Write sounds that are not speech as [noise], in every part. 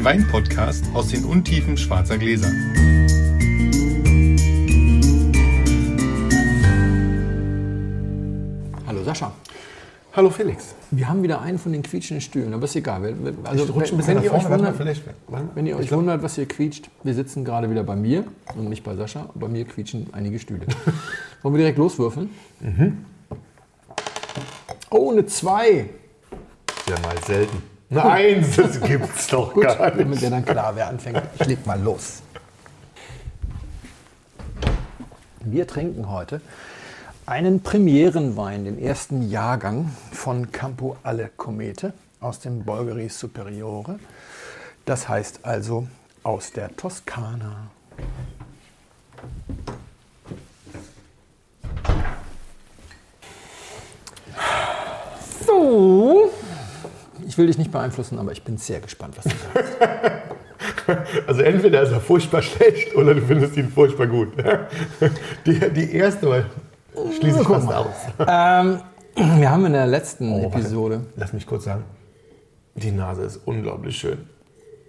den Wein-Podcast aus den Untiefen schwarzer Gläser. Hallo Sascha. Hallo Felix. Wir haben wieder einen von den quietschenden Stühlen, aber ist egal. Also, ich rutsche ein bisschen wenn, ihr nach euch vorne, wundert, wenn ihr euch glaub- wundert, was hier quietscht, wir sitzen gerade wieder bei mir und nicht bei Sascha. Bei mir quietschen einige Stühle. [laughs] Wollen wir direkt loswürfeln? Mhm. Oh, eine 2. Ja, mal selten. Eine Eins, das gibt's doch Gut, gar nicht. damit der dann klar, wer anfängt. Ich leg mal los. Wir trinken heute einen Premierenwein, den ersten Jahrgang von Campo alle Comete aus dem Bolgheri Superiore. Das heißt also aus der Toskana. Ich will dich nicht beeinflussen, aber ich bin sehr gespannt, was du sagst. [laughs] Also entweder ist er furchtbar schlecht oder du findest ihn furchtbar gut. [laughs] Die, die erste Mal schließe ich fast mal. aus. Ähm, wir haben in der letzten Oh, warte. Episode. Lass mich kurz sagen. Die Nase ist unglaublich schön.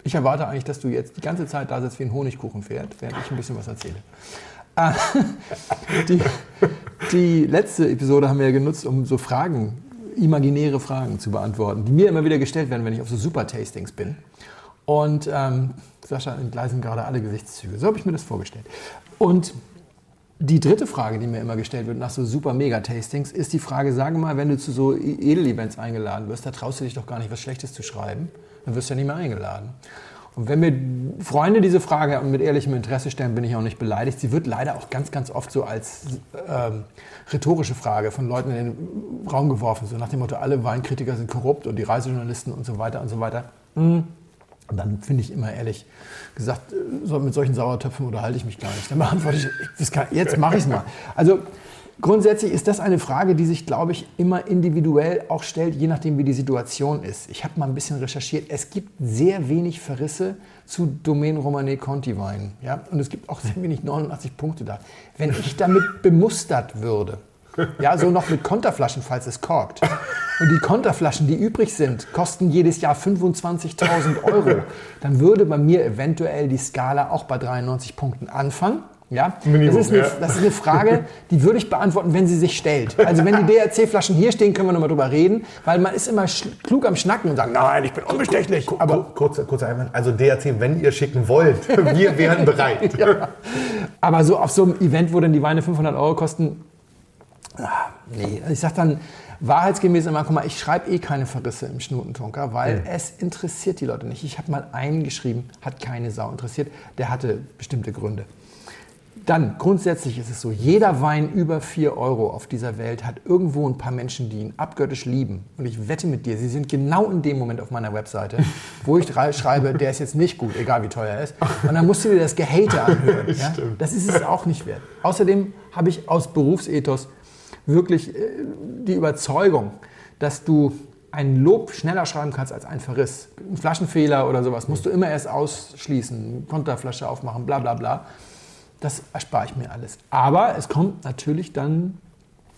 Ich erwarte eigentlich, dass du jetzt die ganze Zeit da sitzt wie ein Honigkuchenpferd, während ich ein bisschen was erzähle. Äh, [laughs] die, die letzte Episode haben wir ja genutzt, um so Fragen, imaginäre Fragen zu beantworten, die mir immer wieder gestellt werden, wenn ich auf so Super-Tastings bin. Und ähm, Sascha entgleisen gerade alle Gesichtszüge. So habe ich mir das vorgestellt. Und die dritte Frage, die mir immer gestellt wird nach so super Mega-Tastings, ist die Frage, sage mal, wenn du zu so Edelevents eingeladen wirst, da traust du dich doch gar nicht, was Schlechtes zu schreiben, dann wirst du ja nicht mehr eingeladen. Und wenn mir Freunde diese Frage mit ehrlichem Interesse stellen, bin ich auch nicht beleidigt. Sie wird leider auch ganz, ganz oft so als ähm, rhetorische Frage von Leuten in den Raum geworfen, so nach dem Motto, alle Weinkritiker sind korrupt und die Reisejournalisten und so weiter und so weiter. Hm. Und dann finde ich immer ehrlich gesagt, äh, mit solchen Sauertöpfen unterhalte ich mich gar nicht. Dann beantworte ich, das kann, jetzt mache ich es mal. Also grundsätzlich ist das eine Frage, die sich, glaube ich, immer individuell auch stellt, je nachdem, wie die Situation ist. Ich habe mal ein bisschen recherchiert. Es gibt sehr wenig Verrisse zu Domaine Romane Conti Weinen. Ja? Und es gibt auch sehr wenig 89 Punkte da. Wenn ich damit [laughs] bemustert würde, ja, so noch mit Konterflaschen, falls es korkt. Und die Konterflaschen, die übrig sind, kosten jedes Jahr 25.000 Euro. Dann würde bei mir eventuell die Skala auch bei 93 Punkten anfangen. Ja, Minimum, das, ist eine, ja. das ist eine Frage, die würde ich beantworten, wenn sie sich stellt. Also wenn die DRC-Flaschen hier stehen, können wir nochmal drüber reden, weil man ist immer klug am Schnacken und sagt, nein, ich bin unbestechlich. Aber Aber, kurzer, kurzer Einwand. Also DRC, wenn ihr schicken wollt, [laughs] wir wären bereit. [laughs] ja. aber so auf so einem Event, wo dann die Weine 500 Euro kosten, ah, nee. Ich sag dann wahrheitsgemäß immer, guck mal, ich schreibe eh keine Verrisse im Schnutentunker, weil es interessiert die Leute nicht. Ich habe mal einen geschrieben, hat keine Sau interessiert, der hatte bestimmte Gründe. Dann, grundsätzlich ist es so, jeder Wein über 4 Euro auf dieser Welt hat irgendwo ein paar Menschen, die ihn abgöttisch lieben. Und ich wette mit dir, sie sind genau in dem Moment auf meiner Webseite, [laughs] wo ich schreibe, der ist jetzt nicht gut, egal wie teuer er ist. Und dann musst du dir das Gehate anhören. [laughs] Ja? Das ist es auch nicht wert. Außerdem habe ich aus Berufsethos wirklich äh, die Überzeugung, dass du ein Lob schneller schreiben kannst als ein Verriss. Ein Flaschenfehler oder sowas musst du immer erst ausschließen, Konterflasche aufmachen, bla bla bla. Das erspare ich mir alles. Aber es kommt natürlich dann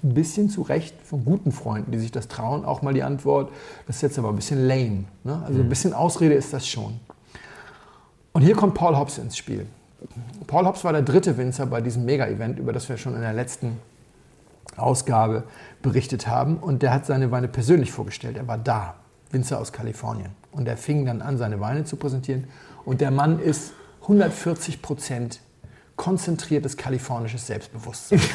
ein bisschen zurecht von guten Freunden, die sich das trauen, auch mal die Antwort, das ist jetzt aber ein bisschen lame. Ne? Also ein bisschen Ausrede ist das schon. Und hier kommt Paul Hobbs ins Spiel. Paul Hobbs war der dritte Winzer bei diesem Mega-Event, über das wir schon in der letzten Ausgabe berichtet haben. Und der hat seine Weine persönlich vorgestellt. Er war da, Winzer aus Kalifornien. Und er fing dann an, seine Weine zu präsentieren. Und der Mann ist 140 Prozent konzentriertes kalifornisches Selbstbewusstsein. [laughs]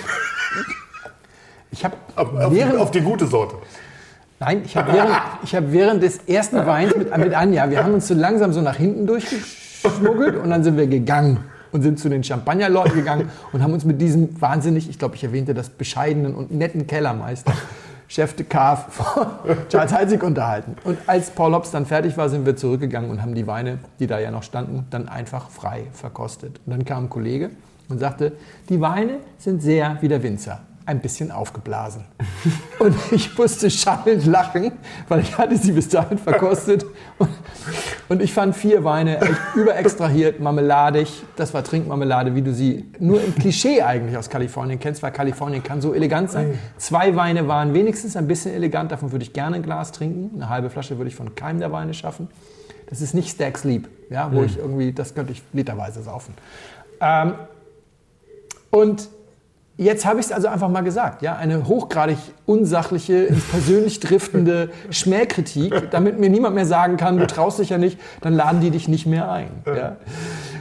Ich habe Auf, während, auf die gute Sorte. Nein, ich habe während, ich hab während des ersten Weins mit, mit Anja, wir haben uns so langsam so nach hinten durchgeschmuggelt und dann sind wir gegangen und sind zu den Champagnerleuten gegangen und haben uns mit diesem wahnsinnig, ich glaube, ich erwähnte das, bescheidenen und netten Kellermeister, Chef de Cave von [laughs] Charles Heizig unterhalten. Und als Paul Hobbs dann fertig war, sind wir zurückgegangen und haben die Weine, die da ja noch standen, dann einfach frei verkostet. Und dann kam ein Kollege und sagte, die Weine sind sehr wie der Winzer ein bisschen aufgeblasen. Und ich musste schallend lachen, weil ich hatte sie bis dahin verkostet. Und, ich fand vier Weine überextrahiert, marmeladig. Das war Trinkmarmelade, wie du sie nur im Klischee eigentlich aus Kalifornien kennst, weil Kalifornien kann so elegant sein. Zwei Weine waren wenigstens ein bisschen elegant, davon würde ich gerne ein Glas trinken. Eine halbe Flasche würde ich von keinem der Weine schaffen. Das ist nicht Stag Sleep, ja, wo ich irgendwie, das könnte ich literweise saufen. Ähm, und Jetzt habe ich es also einfach mal gesagt, ja, eine hochgradig unsachliche, ins persönlich driftende Schmähkritik, damit mir niemand mehr sagen kann, du traust dich ja nicht, dann laden die dich nicht mehr ein. Ja.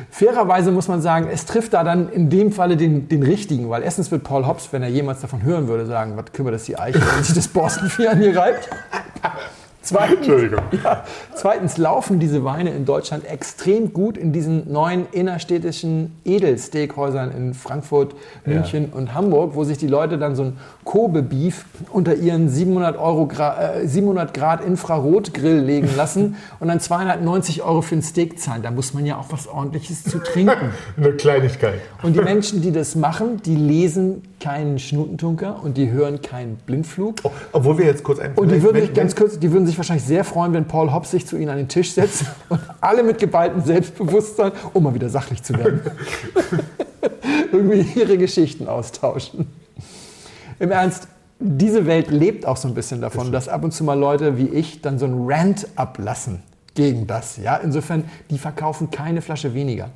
Fairerweise muss man sagen, es trifft da dann in dem Falle den, den richtigen, weil erstens wird Paul Hobbs, wenn er jemals davon hören würde, sagen, was kümmert das die Eiche, wenn sich das Boston Bier an hier reibt. Zweitens, Entschuldigung. [laughs] ja, zweitens laufen diese Weine in Deutschland extrem gut in diesen neuen innerstädtischen Edelsteakhäusern in Frankfurt, München und Hamburg, wo sich die Leute dann so ein Kobe-Beef unter ihren 700, Euro äh, 700 Grad Infrarotgrill legen lassen [laughs] und dann 290 Euro für ein Steak zahlen. Da muss man ja auch was Ordentliches zu trinken. [laughs] Eine Kleinigkeit. Und die Menschen, die das machen, die lesen keinen Schnutentunker und die hören keinen Blindflug. Oh, obwohl wir jetzt kurz ein Und die würden, wenn- sich ganz kurz, die würden sich wahrscheinlich sehr freuen, wenn Paul Hobbs sich zu ihnen an den Tisch setzt [laughs] und alle mit geballtem Selbstbewusstsein, um mal wieder sachlich zu werden, [laughs] irgendwie ihre Geschichten austauschen. Im Ernst, diese Welt lebt auch so ein bisschen davon, dass ab und zu mal Leute wie ich dann so einen Rant ablassen gegen das. Ja? Insofern, die verkaufen keine Flasche weniger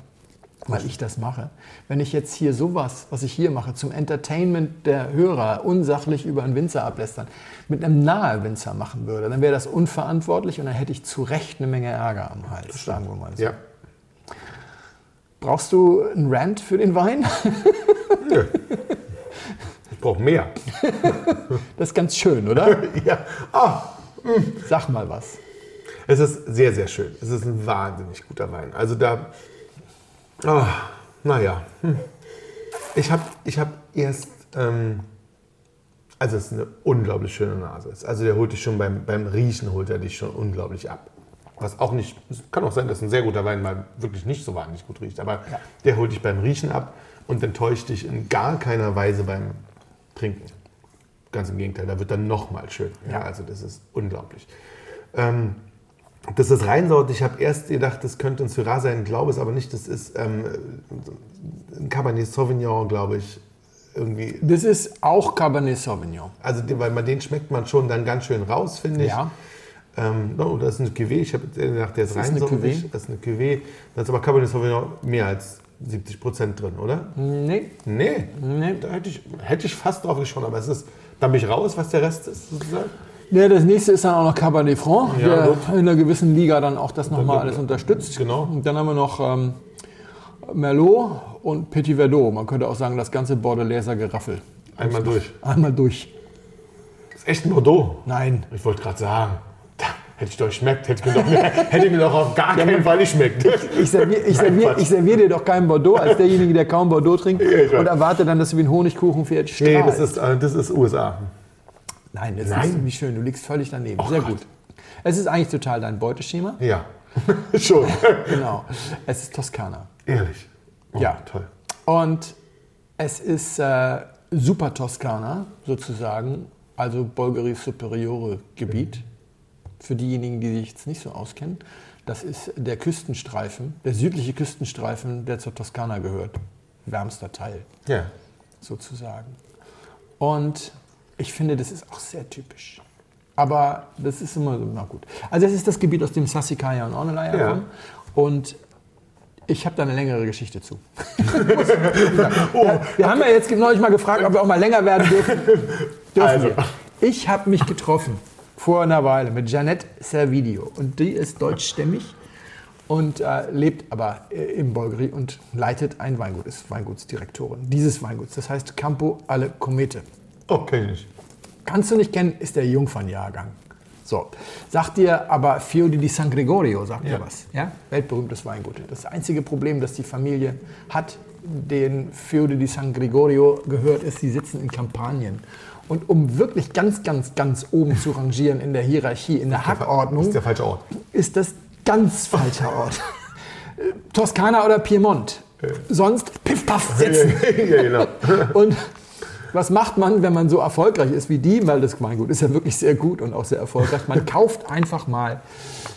weil ich das mache. Wenn ich jetzt hier sowas, was ich hier mache, zum Entertainment der Hörer unsachlich über einen Winzer ablästern, mit einem nahe Winzer machen würde, dann wäre das unverantwortlich und dann hätte ich zu Recht eine Menge Ärger am Hals, sagen wir mal so. Ja. Brauchst du einen Rant für den Wein? [laughs] Ich brauche mehr. [laughs] Das ist ganz schön, oder? [laughs] ja. Ah, Sag mal was. es ist sehr, sehr schön. Es ist ein wahnsinnig guter Wein. Also da. Oh, naja. Hm. Ich habe ich hab erst. Ähm, also es ist eine unglaublich schöne Nase. Also der holt dich schon beim, beim Riechen holt er dich schon unglaublich ab. Was auch nicht, es kann auch sein, dass ein sehr guter Wein mal wirklich nicht so wahnsinnig gut riecht, aber der holt dich beim Riechen ab und enttäuscht dich in gar keiner Weise beim Trinken. Ganz im Gegenteil, da wird dann nochmal schön. Ja, also das ist unglaublich. Ähm, das ist reinsaut. Ich habe erst gedacht, das könnte ein Syrah sein, glaube es aber nicht. Das ist ähm, ein Cabernet Sauvignon, glaube ich. Irgendwie. Das ist auch Cabernet Sauvignon. Also, weil man den schmeckt man schon dann ganz schön raus, finde ich. Ja. Ähm, no, das ist eine Cuvée. Ich habe gedacht, der ist Das ist eine? Das ist eine Cuvée. Da ist aber Cabernet Sauvignon mehr als 70 Prozent drin, oder? Nee, Nee. Nee. Da hätte ich, hätte ich fast drauf geschaut, aber es ist. Da bin ich raus, was der Rest ist, sozusagen. Ja, das nächste ist dann auch noch Cabernet Franc, Ja, der gut. in einer gewissen Liga dann auch das nochmal alles unterstützt. Genau. Und dann haben wir noch ähm, Merlot und Petit Verdot. Man könnte auch sagen, das ganze Bordelaiser Geraffel. Einmal durch. Einmal durch. Das ist echt ein Bordeaux. Nein. Ich wollte gerade sagen, hätte ich doch geschmeckt, hätte ich mir doch, [laughs] hätte ich mir doch auf gar keinen Fall geschmeckt. Ich serviere ich Nein, servier, servier dir doch keinen Bordeaux als derjenige, der kaum Bordeaux trinkt und erwarte dann, dass du wie ein Honigkuchenpferd strahlst. Nee, das ist, äh, das ist USA. Nein, das Nein. ist ziemlich schön. Du liegst völlig daneben. Sehr gut. Es ist eigentlich total dein Beuteschema. Ja, [laughs] schon. [laughs] Genau. Es ist Toskana. Ehrlich. Oh, Ja. Toll. Und es ist äh, Super Toskana sozusagen, also Bolgeri Superiore Gebiet. Für diejenigen, die sich jetzt nicht so auskennen, das ist der Küstenstreifen, der südliche Küstenstreifen, der zur Toskana gehört. Wärmster Teil Ja. sozusagen. Und ich finde, das ist auch sehr typisch. Aber das ist immer so, na gut. Also es ist das Gebiet, aus dem Sassicaia und Ornellaia Ja. kommen. Und ich habe da eine längere Geschichte zu. [laughs] Oh, Ja, wir haben ja jetzt neulich mal gefragt, ob wir auch mal länger werden dürfen. [laughs] dürfen Also. wir. Ich habe mich getroffen vor einer Weile mit Janette Servidio. Und die ist deutschstämmig und äh, lebt aber äh, im Bolgeri und leitet ein Weingut, ist Weingutsdirektorin dieses Weinguts. Das heißt Campo alle Comete. Ich nicht. Kannst du nicht kennen, ist der Jungfernjahrgang. So. Sagt dir aber Fiori di San Gregorio, sagt Ja. dir was. Ja? Weltberühmtes Weingut. Das einzige Problem, das die Familie hat, den Fiori di San Gregorio gehört, ist, sie sitzen in Kampanien. Und um wirklich ganz, ganz, ganz oben zu rangieren in der Hierarchie, in der Hackordnung, ist der falsche Ort. ist das ganz falscher Ort. Äh, Toskana oder Piemont. Sonst piff, paff, sitzen. ja, genau. [laughs] Und was macht man, wenn man so erfolgreich ist wie die? Weil das Weingut ist ja wirklich sehr gut und auch sehr erfolgreich. Man [laughs] kauft einfach mal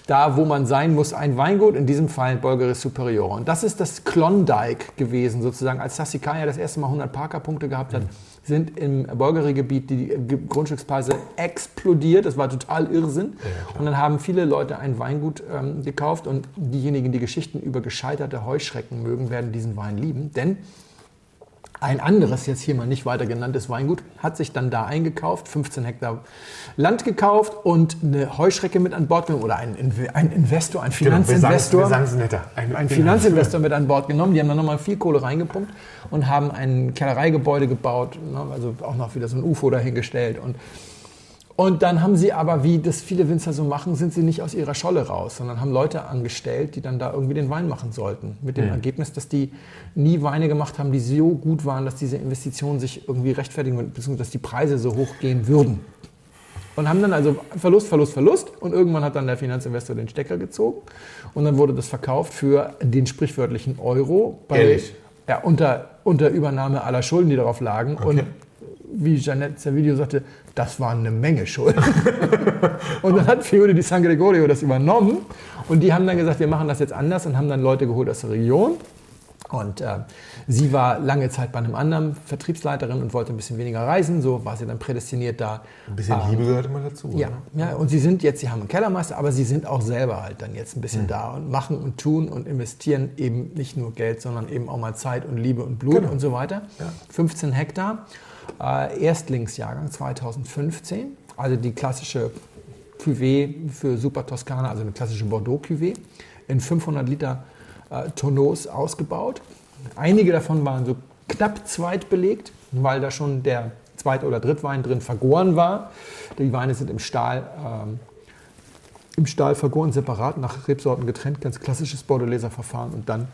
da, wo man sein muss, ein Weingut, in diesem Fall Bolgeris Superior. Und das ist das Klondike gewesen, sozusagen, als Sassicaia das erste Mal 100 Parker-Punkte gehabt hat, sind im Bolgeri-Gebiet die Ge- Grundstückspreise explodiert. Das war total Irrsinn. und dann haben viele Leute ein Weingut ähm, gekauft und diejenigen, die Geschichten über gescheiterte Heuschrecken mögen, werden diesen Wein lieben. Denn ein anderes, jetzt hier mal nicht weiter genanntes Weingut, hat sich dann da eingekauft, 15 Hektar Land gekauft und eine Heuschrecke mit an Bord genommen oder ein, ein Investor, ein Genau, wir sagen, Finanzinvestor. wir netter. Ein, ein Finanzinvestor mit an Bord genommen. Die haben dann nochmal viel Kohle reingepumpt und haben ein Kellereigebäude gebaut, ne, also auch noch wieder so ein UFO dahingestellt. Und, und dann haben sie aber, wie das viele Winzer so machen, sind sie nicht aus ihrer Scholle raus, sondern haben Leute angestellt, die dann da irgendwie den Wein machen sollten. Mit dem Ergebnis, dass die nie Weine gemacht haben, die so gut waren, dass diese Investitionen sich irgendwie rechtfertigen, würden, beziehungsweise dass die Preise so hoch gehen würden. Und haben dann also Verlust, Verlust, Verlust. Und irgendwann hat dann der Finanzinvestor den Stecker gezogen. Und dann wurde das verkauft für den sprichwörtlichen Euro. Bei, Ehrlich? Ja, unter, unter Übernahme aller Schulden, die darauf lagen. Und wie Jeanette Servilio sagte, das waren eine Menge Schulden. [laughs] und dann hat Fiore di San Gregorio das übernommen. Und die haben dann gesagt, wir machen das jetzt anders und haben dann Leute geholt aus der Region. Und äh, sie war lange Zeit bei einem anderen Vertriebsleiterin und wollte ein bisschen weniger reisen. So war sie dann prädestiniert da. Ein bisschen Liebe gehört immer dazu. Ja, oder? ja, und sie sind jetzt, sie haben einen Kellermeister, aber sie sind auch selber halt dann jetzt ein bisschen da und machen und tun und investieren eben nicht nur Geld, sondern eben auch mal Zeit und Liebe und Blut und so weiter. 15 Hektar, äh, Erstlingsjahrgang 2015, also die klassische Cuvée für Super Toskana, also eine klassische Bordeaux Cuvée, in 500 Liter äh, Tonneaus ausgebaut. Einige davon waren so knapp zweitbelegt, weil da schon der Zweit- oder Drittwein drin vergoren war. Die Weine sind im Stahl, ähm, im Stahl vergoren, separat, nach Rebsorten getrennt, ganz klassisches Bordelaiser Verfahren und dann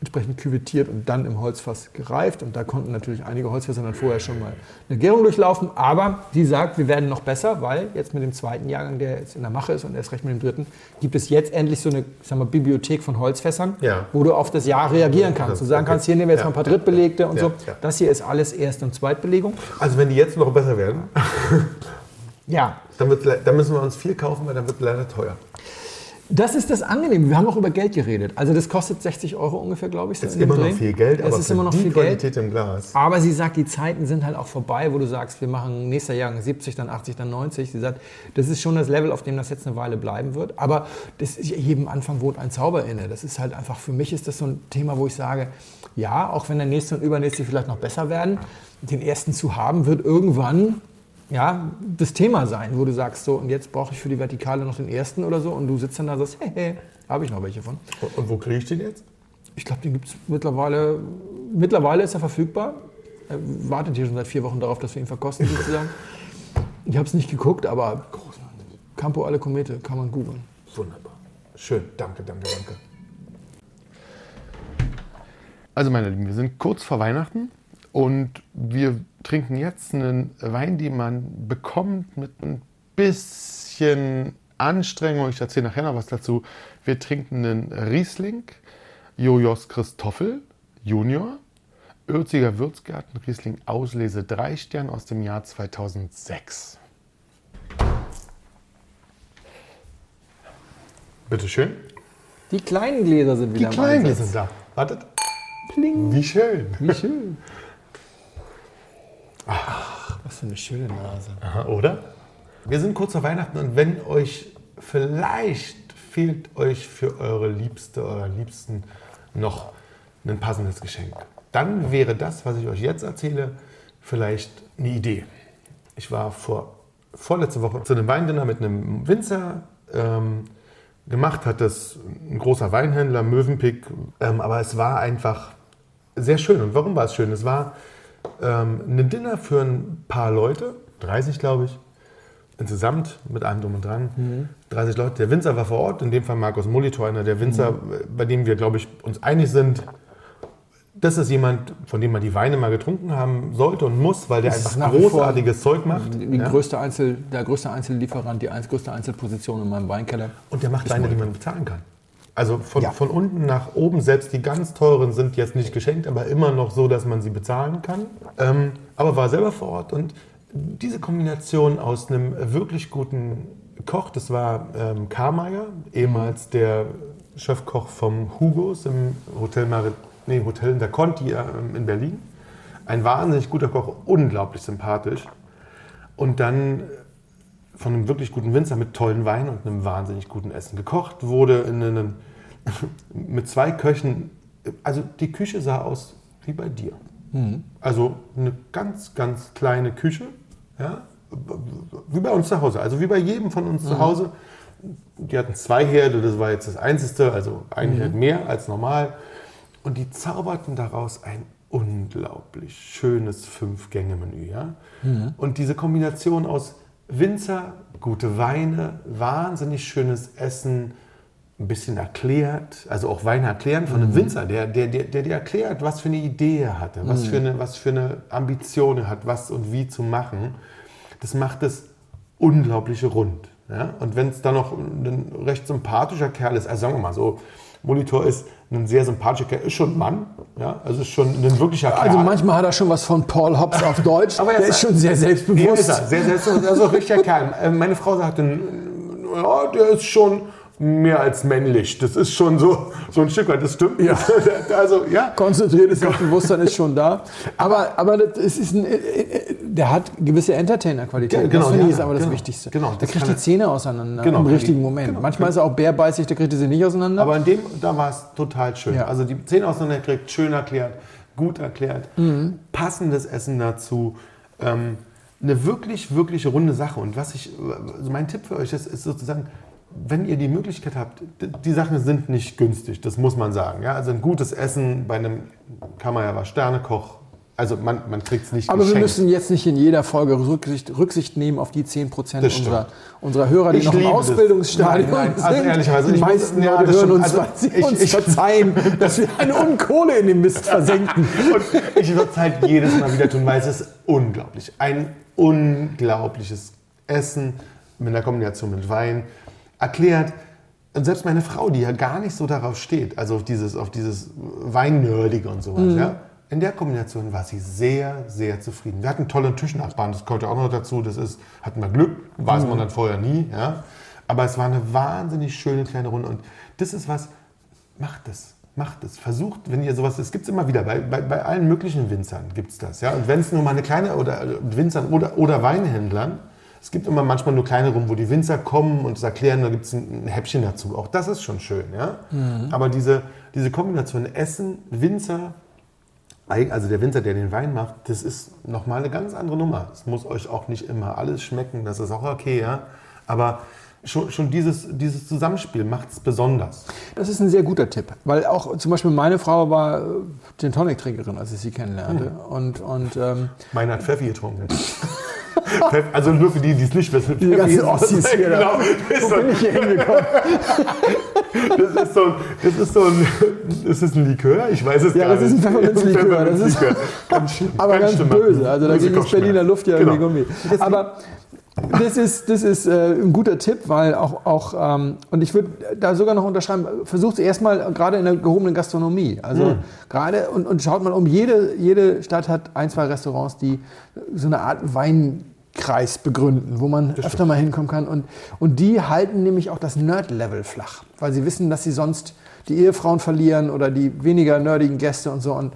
entsprechend küvettiert und dann im Holzfass gereift. Und da konnten natürlich einige Holzfässer dann vorher schon mal eine Gärung durchlaufen. Aber die sagt, wir werden noch besser, weil jetzt mit dem zweiten Jahrgang, der jetzt in der Mache ist und erst recht mit dem dritten, gibt es jetzt endlich so eine sag mal, Bibliothek von Holzfässern, Ja. wo du auf das Jahr reagieren kannst. Du sagen Okay. kannst, hier nehmen wir jetzt Ja, mal ein paar Drittbelegte und ja, so. Das hier ist alles Erst- und Zweitbelegung. Also wenn die jetzt noch besser werden, Ja, [laughs] dann, dann müssen wir uns viel kaufen, weil dann wird leider teuer. Das ist das Angenehme. Wir haben auch über Geld geredet. Also das kostet 60 Euro ungefähr, glaube ich. so Ist immer noch viel Geld, es aber ist für immer noch die viel Geld. Qualität im Glas. Aber sie sagt, die Zeiten sind halt auch vorbei, wo du sagst, wir machen nächster Jahr 70, dann 80, dann 90. Sie sagt, das ist schon das Level, auf dem das jetzt eine Weile bleiben wird. Aber das ist, jedem Anfang wohnt ein Zauber inne. Das ist halt einfach, für mich ist das so ein Thema, wo ich sage, ja, auch wenn der nächste und übernächste vielleicht noch besser werden, den ersten zu haben, wird irgendwann ja, das Thema sein, wo du sagst, so, und jetzt brauche ich für die Vertikale noch den ersten oder so. Und du sitzt dann da und sagst, hey, hey, habe ich noch welche von. Und, wo kriege ich den jetzt? Ich glaube, den gibt es mittlerweile. Mittlerweile ist er verfügbar. Er wartet hier schon seit vier Wochen darauf, dass wir ihn verkosten, sozusagen. Ich habe es nicht geguckt, aber Campo alle Komete kann man googeln. Wunderbar. Schön. Danke, danke, danke. Also meine Lieben, wir sind kurz vor Weihnachten und wir trinken jetzt einen Wein, den man bekommt mit ein bisschen Anstrengung. Ich erzähle nachher noch was dazu. Wir trinken einen Riesling, Jojos Christoffel Junior, Örziger Würzgarten Riesling Auslese 3 Stern aus dem Jahr 2006. Bitte schön. Die kleinen Gläser sind Die wieder im Kleinen Einsatz. sind da. Wartet. Pling. Wie schön. Wie schön. [laughs] Ach, was für eine schöne Nase. Aha, oder? Wir sind kurz vor Weihnachten und wenn euch vielleicht fehlt euch für eure Liebste oder Liebsten noch ein passendes Geschenk, dann wäre das, was ich euch jetzt erzähle, vielleicht eine Idee. Ich war vor, vorletzte Woche zu einem Weindinner mit einem Winzer. Ähm, gemacht hat das ein großer Weinhändler, Mövenpick. Ähm, aber es war einfach sehr schön. Und warum war es schön? Es war ähm, ein Dinner für ein paar Leute, 30 glaube ich, insgesamt mit allem drum und dran. 30 Leute. Der Winzer war vor Ort, in dem Fall Markus Molitor, einer der Winzer, bei dem wir, glaube ich, uns einig sind. Das ist jemand, von dem man die Weine mal getrunken haben sollte und muss, weil der Das einfach großartiges Zeug macht. Ja? größte Einzel, der größte Einzellieferant, die größte Einzelposition in meinem Weinkeller. Und der macht Weine, die man bezahlen kann. Also von, Ja. von unten nach oben, selbst die ganz teuren sind jetzt nicht geschenkt, aber immer noch so, dass man sie bezahlen kann. Ähm, aber war selber vor Ort und diese Kombination aus einem wirklich guten Koch, das war ähm, Karmeier, ehemals der Chefkoch vom Hugos im Hotel, Marit, nee, Hotel der Conti ähm, in Berlin. ein wahnsinnig guter Koch, unglaublich sympathisch. Und dann von einem wirklich guten Winzer mit tollen Wein und einem wahnsinnig guten Essen gekocht wurde in einem, [laughs] mit zwei Köchen. Also die Küche sah aus wie bei dir. Also eine ganz, ganz kleine Küche, ja, wie bei uns zu Hause, also wie bei jedem von uns zu Hause. Die hatten zwei Herde, das war jetzt das einzigste, also ein Herd mehr als normal. Und die zauberten daraus ein unglaublich schönes Fünf-Gänge-Menü. Ja? Und diese Kombination aus Winzer, gute Weine, wahnsinnig schönes Essen, ein bisschen erklärt, also auch Wein erklären von einem Winzer, der, der, der, der dir erklärt, was für eine Idee er hatte, was, für eine, was für eine Ambition er hat, was und wie zu machen. Das macht es unglaublich rund. Ja? Und wenn es dann noch ein recht sympathischer Kerl ist, also sagen wir mal so, Monitor ist ein sehr sympathischer Kerl, ist schon ein Mann, ja? also ist schon ein wirklicher Kerl. Also manchmal hat er schon was von Paul Hobbs auf Deutsch. Aber er der ist- schon sehr selbstbewusst. ist er. Sehr, sehr, also ein richtiger Kerl. Äh, Meine Frau sagte, ja, der ist schon mehr als männlich. Das ist schon so, so ein Stück weit, das stimmt. Ja. [laughs] Also, ja. Konzentriertes Selbstbewusstsein ist schon da. Aber, aber das ist ein, äh, äh, der hat gewisse Entertainer-Qualitäten. Genau, das finde ich ja, ist aber das genau. Wichtigste. Genau, der das kriegt die Zähne auseinander Genau, im richtigen Moment. genau, Manchmal ist er auch bärbeißig, da kriegt sie nicht auseinander. Aber in dem, da war es total schön. Ja. Also die Zähne auseinandergekriegt, schön erklärt, gut erklärt, Mhm. passendes Essen dazu. Ähm, eine wirklich, wirklich runde Sache. Und was ich, also mein Tipp für euch ist, ist sozusagen, wenn ihr die Möglichkeit habt, die Sachen sind nicht günstig, das muss man sagen. Ja? Also ein gutes Essen bei einem, kann man ja was, Sternekoch, also man, man kriegt es nicht Aber wir geschenkt. müssen jetzt nicht in jeder Folge Rücksicht, Rücksicht nehmen auf die 10% Das stimmt. unserer, unserer Hörer, die Ich noch im. Ausbildungsstadium Nein, nein, also sind. ehrlicherweise, die ich muss- meisten ja, Leute das hören uns, Also weil sie ich- uns ich- verzeihen, [laughs] dass wir eine Unkohle in den Mist versenken. [laughs] Und ich würde es halt jedes Mal wieder tun, weil es ist unglaublich. Ein unglaubliches Essen mit einer Kombination mit Wein. Erklärt, und selbst meine Frau, die ja gar nicht so darauf steht, also auf dieses, auf dieses Weinnördige und sowas, Mhm. ja, in der Kombination war sie sehr, sehr zufrieden. Wir hatten tolle Tischnachbarn, das gehört ja auch noch dazu. Das ist, hatten wir Glück, weiß Mhm. man dann vorher nie. Ja. Aber es war eine wahnsinnig schöne kleine Runde. Und das ist was, macht es. Macht es. Versucht, wenn ihr sowas, es gibt es immer wieder, bei, bei, bei allen möglichen Winzern gibt es das. Ja? Und wenn es nur mal eine kleine, oder äh, Winzern oder, oder Weinhändlern, es gibt immer manchmal nur kleine Rum, wo die Winzer kommen und es erklären, da gibt es ein, ein Häppchen dazu. Auch das ist schon schön. Ja? Aber diese, diese Kombination Essen, Winzer, also der Winzer, der den Wein macht, das ist nochmal eine ganz andere Nummer. Es muss euch auch nicht immer alles schmecken, das ist auch okay, ja. Aber schon, schon dieses, dieses Zusammenspiel macht es besonders. Das ist ein sehr guter Tipp, weil auch zum Beispiel meine Frau war äh, Gin Tonic Trinkerin, als ich sie kennenlernte. Hm. Und, und ähm, Meiner hat Pfeffi getrunken. [laughs] Also nur für die, die es nicht wissen. die ganzen Ossis [laughs] hier. genau, ist Wo so, bin ich hier hingekommen? [laughs] das ist so ein, das ist so ein, das ist ein Likör, ich weiß es Ja, gar das ist ein nicht. Pfefferminzlikör, das ist-. Ganz Aber ganz schlimm. böse. Also da Böse ging das Kopfschmerzen. Berliner Luft ja Genau. Gummi. Aber das ist, das ist äh, ein guter Tipp, weil auch, auch ähm, und ich würde da sogar noch unterschreiben, versucht es erstmal gerade in der gehobenen Gastronomie. Also Hm. gerade und, und schaut mal um, jede, jede Stadt hat ein, zwei Restaurants, die so eine Art Weinkreis begründen, wo man öfter mal hinkommen kann. Und, und die halten nämlich auch das Nerd-Level flach, weil sie wissen, dass sie sonst die Ehefrauen verlieren oder die weniger nerdigen Gäste und so. Und,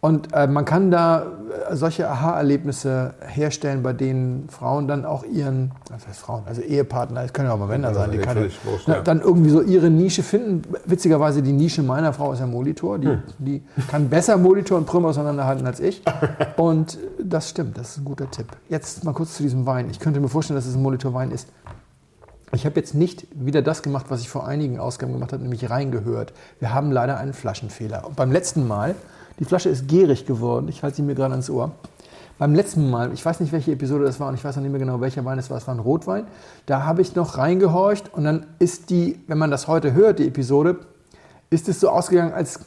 und äh, man kann da äh, solche Aha-Erlebnisse herstellen, bei denen Frauen dann auch ihren, was heißt Frauen, also Ehepartner, es können ja auch mal Männer sein, die ja, wurscht, na, ja. dann irgendwie so ihre Nische finden. Witzigerweise die Nische meiner Frau ist ja Molitor, die, Hm. die kann besser Molitor und Prüm auseinanderhalten als ich. Und das stimmt, das ist ein guter Tipp. Jetzt mal kurz zu diesem Wein. Ich könnte mir vorstellen, dass es ein Molitor-Wein ist. Ich habe jetzt nicht wieder das gemacht, was ich vor einigen Ausgaben gemacht habe, nämlich reingehört. Wir haben leider einen Flaschenfehler. Und beim letzten Mal, die Flasche ist gierig geworden, ich halte sie mir gerade ans Ohr. Beim letzten Mal, ich weiß nicht, welche Episode das war und ich weiß auch nicht mehr genau, welcher Wein es war, es war ein Rotwein, da habe ich noch reingehorcht und dann ist die, wenn man das heute hört, die Episode, ist es so ausgegangen, als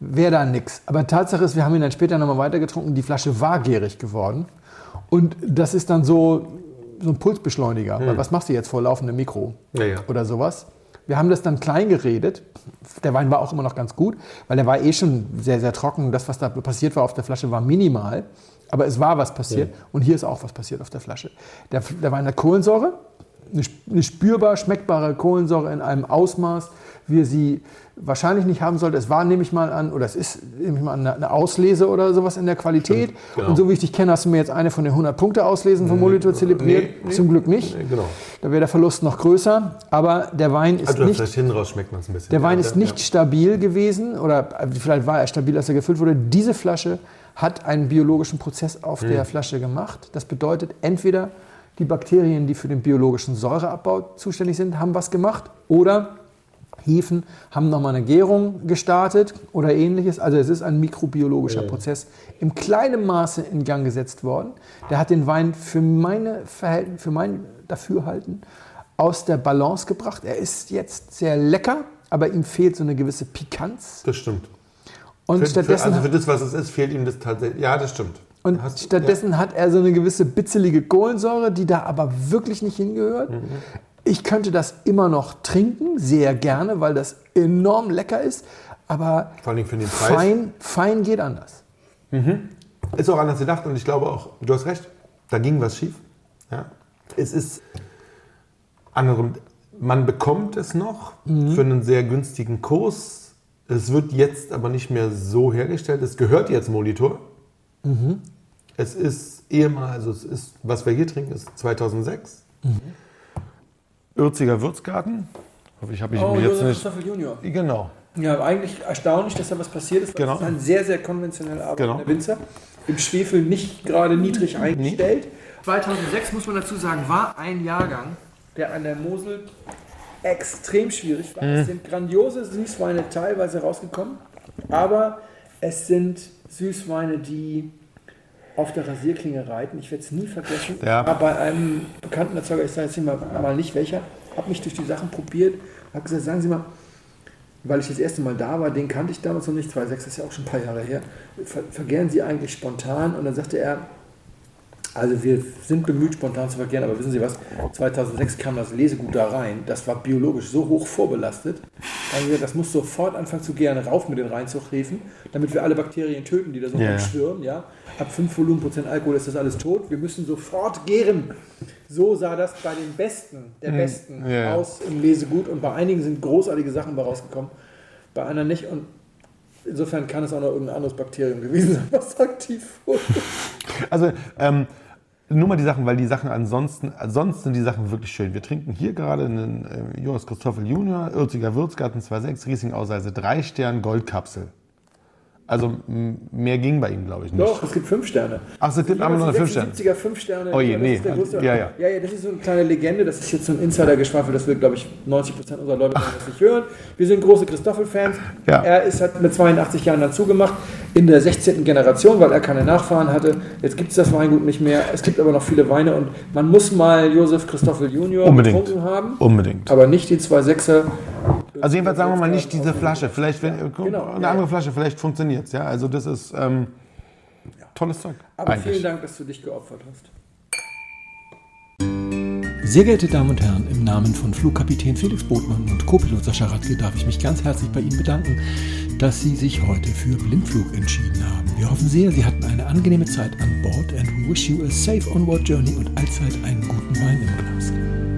wäre da nichts. Aber Tatsache ist, wir haben ihn dann später nochmal weitergetrunken, die Flasche war gierig geworden. Und das ist dann so, so ein Pulsbeschleuniger. Weil was machst du jetzt vor laufendem Mikro? Ja, ja. Oder sowas. Wir haben das dann klein geredet. Der Wein war auch immer noch ganz gut, weil der war eh schon sehr, sehr trocken. Das, was da passiert war auf der Flasche, war minimal. Aber es war was passiert. Und hier ist auch was passiert auf der Flasche. Der, der Wein hat Kohlensäure. Eine, spürbar schmeckbare Kohlensäure in einem Ausmaß, wie er sie wahrscheinlich nicht haben sollte. Es war, nehme ich mal an, oder es ist, nehme ich mal an, eine Auslese oder sowas in der Qualität. Stimmt, genau. Und so wie ich dich kenne, hast du mir jetzt eine von den 100 Punkte auslesen vom Molitor zelebriert. nee, nee. Zum Glück nicht. Nee, genau. Da wäre der Verlust noch größer. Aber der Wein ist Also nicht vielleicht hinten raus schmeckt man es ein bisschen. der Wein Ja, ist ja, nicht stabil gewesen oder vielleicht war er stabil, als er gefüllt wurde. Diese Flasche hat einen biologischen Prozess auf Hm. der Flasche gemacht. Das bedeutet, entweder die Bakterien, die für den biologischen Säureabbau zuständig sind, haben was gemacht oder Hefen haben nochmal eine Gärung gestartet oder ähnliches. Also es ist ein mikrobiologischer Prozess im kleinen Maße in Gang gesetzt worden. Der hat den Wein für meine Verhältnisse, für mein Dafürhalten aus der Balance gebracht. Er ist jetzt sehr lecker, aber ihm fehlt so eine gewisse Pikanz. Das stimmt. Und Für, für, stattdessen, also für das, was es ist, fehlt ihm das tatsächlich. Ja, das stimmt. Und Hast- stattdessen hat er so eine gewisse bitzelige Kohlensäure, die da aber wirklich nicht hingehört. Mhm. Ich könnte das immer noch trinken, sehr gerne, weil das enorm lecker ist. Aber Vor allen Dingen für den Preis. fein, fein geht anders. Ist auch anders gedacht und ich glaube auch, du hast recht, da ging was schief. Ja. Es ist anderem, man bekommt es noch für einen sehr günstigen Kurs. Es wird jetzt aber nicht mehr so hergestellt. Es gehört jetzt Molitor. Es ist ehemals, also es ist, was wir hier trinken, ist 2006.Ürziger Würzgarten. Hoffe ich, habe ich Oh, mir jetzt nicht. Christoffel Junior. Genau. Ja, eigentlich erstaunlich, dass da was passiert ist. Genau. Es ist ein sehr, sehr konventionell arbeitender Genau. Winzer. Im Schwefel nicht gerade niedrig eingestellt. 2006, muss man dazu sagen, war ein Jahrgang, der an der Mosel extrem schwierig war. Es sind grandiose Süßweine teilweise rausgekommen, aber es sind Süßweine, die auf der Rasierklinge reiten. Ich werde es nie vergessen. Ja. Aber bei einem bekannten Erzeuger, ich sage jetzt mal, mal nicht welcher, habe mich durch die Sachen probiert, habe gesagt, sagen Sie mal, weil ich das erste Mal da war, den kannte ich damals noch nicht, 2006 ist ja auch schon ein paar Jahre her, ver vergären Sie eigentlich spontan? Und dann sagte er, also wir sind bemüht, spontan zu vergären, aber wissen Sie was, 2006 kam das Lesegut da rein, das war biologisch so hoch vorbelastet, da haben wir gesagt, das muss sofort anfangen zu gären, rauf mit den Reinzuchthäfen, damit wir alle Bakterien töten, die da so ja. rumschwirren. Ja? Ab 5 Volumenprozent Alkohol ist das alles tot, wir müssen sofort gären. So sah das bei den Besten, der Besten ja, ja. aus im Lesegut und bei einigen sind großartige Sachen bei rausgekommen, bei anderen nicht und insofern kann es auch noch irgendein anderes Bakterium gewesen sein, was aktiv wurde. Also, ähm, nur mal die Sachen, weil die Sachen ansonsten, sonst sind die Sachen wirklich schön. Wir trinken hier gerade einen äh, Johannes Christoffel Junior,Ürziger Würzgarten 2,6, Riesling Ausreise 3 Stern Goldkapsel. Also mehr ging bei ihm, glaube ich, nicht. Doch, es gibt fünf Sterne. Ach, es gibt aber nur 5 Sterne. 70er 5 Sterne. Oh je, das nee. größte- Ja, ja. ja, ja, das ist so eine kleine Legende. Das ist jetzt so ein Insider-Geschwafel. Das will, glaube ich, 90% unserer Leute das nicht hören. Wir sind große Christoffel-Fans. Ja. Er ist, hat mit 82 Jahren dazu gemacht, in der 16. Generation, weil er keine Nachfahren hatte. Jetzt gibt es das Weingut nicht mehr. Es gibt aber noch viele Weine und man muss mal Josef Christoffel Junior Unbedingt. getrunken haben. Unbedingt. Aber nicht die 2,6er. Also jedenfalls sagen wir mal nicht diese Flasche. Vielleicht, wenn, Genau, eine ja, andere ja. Flasche, vielleicht funktioniert es. Ja? Also das ist ähm, tolles Zeug. Aber eigentlich. vielen Dank, dass du dich geopfert hast. Sehr geehrte Damen und Herren, im Namen von Flugkapitän Felix Botmann und Co-Pilot Sascha Radke darf ich mich ganz herzlich bei Ihnen bedanken, dass Sie sich heute für Blindflug entschieden haben. Wir hoffen sehr, Sie hatten eine angenehme Zeit an Bord and we wish you a safe onward journey und allzeit einen guten Wein im Glas.